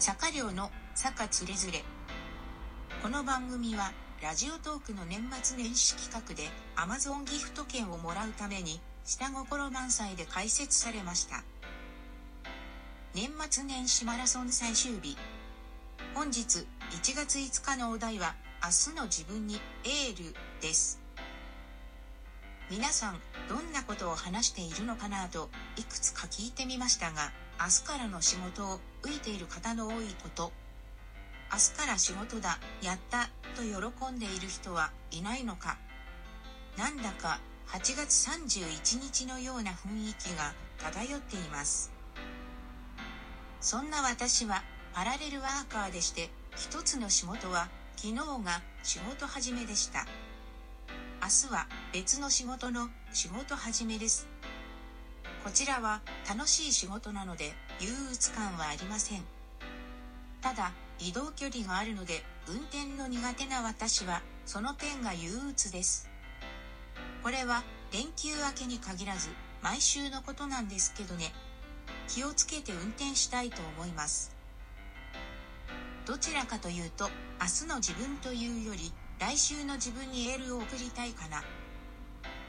坂寮の坂つれづれ。この番組はラジオトークの年末年始企画で Amazon ギフト券をもらうために下心満載で開設されました。年末年始マラソン最終日。本日1月5日のお題は明日の自分にエールです。皆さんどんなことを話しているのかなといくつか聞いてみましたが明日からの仕事を浮いている方の多いこと明日から仕事だやったと喜んでいる人はいないのかなんだか8月31日のような雰囲気が漂っています。そんな私はパラレルワーカーでして一つの仕事は昨日が仕事始めでした。日は別の仕事の仕事始めです。こちらは楽しい仕事なので憂鬱感はありません。ただ移動距離があるので運転の苦手な私はその点が憂鬱です。これは連休明けに限らず毎週のことなんですけどね。気をつけて運転したいと思います。どちらかというと明日の自分というより来週の自分にエールを送りたいかな。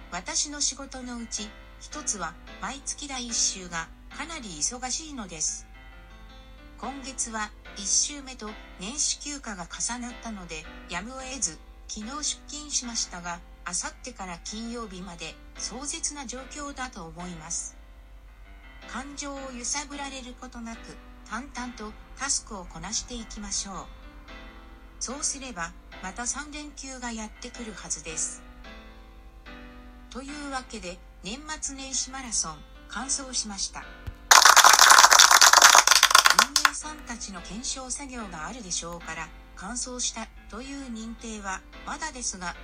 私の仕事のうち一つは毎月第1週がかなり忙しいのです。今月は1週目と年始休暇が重なったのでやむを得ず昨日出勤しましたがあさってから金曜日まで壮絶な状況だと思います。感情を揺さぶられることなく淡々とタスクをこなしていきましょう。そうすればまた3連休がやってくるはずです。というわけで年末年始マラソン完走しました。運営さんたちの検証作業があるでしょうから完走したという認定はまだですが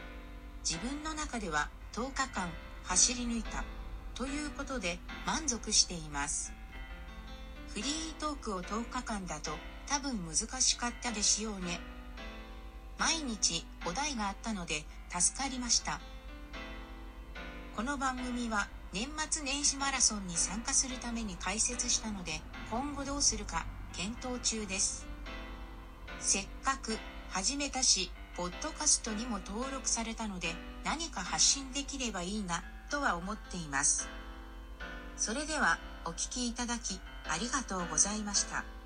自分の中では10日間走り抜いたということで満足しています。フリートークを10日間だと多分難しかったでしょうね。毎日お題があったので助かりました。この番組は年末年始マラソンに参加するために開設したので今後どうするか検討中です。せっかく始めたしポッドカストにも登録されたので何か発信できればいいなとは思っています。それではお聴きいただきありがとうございました。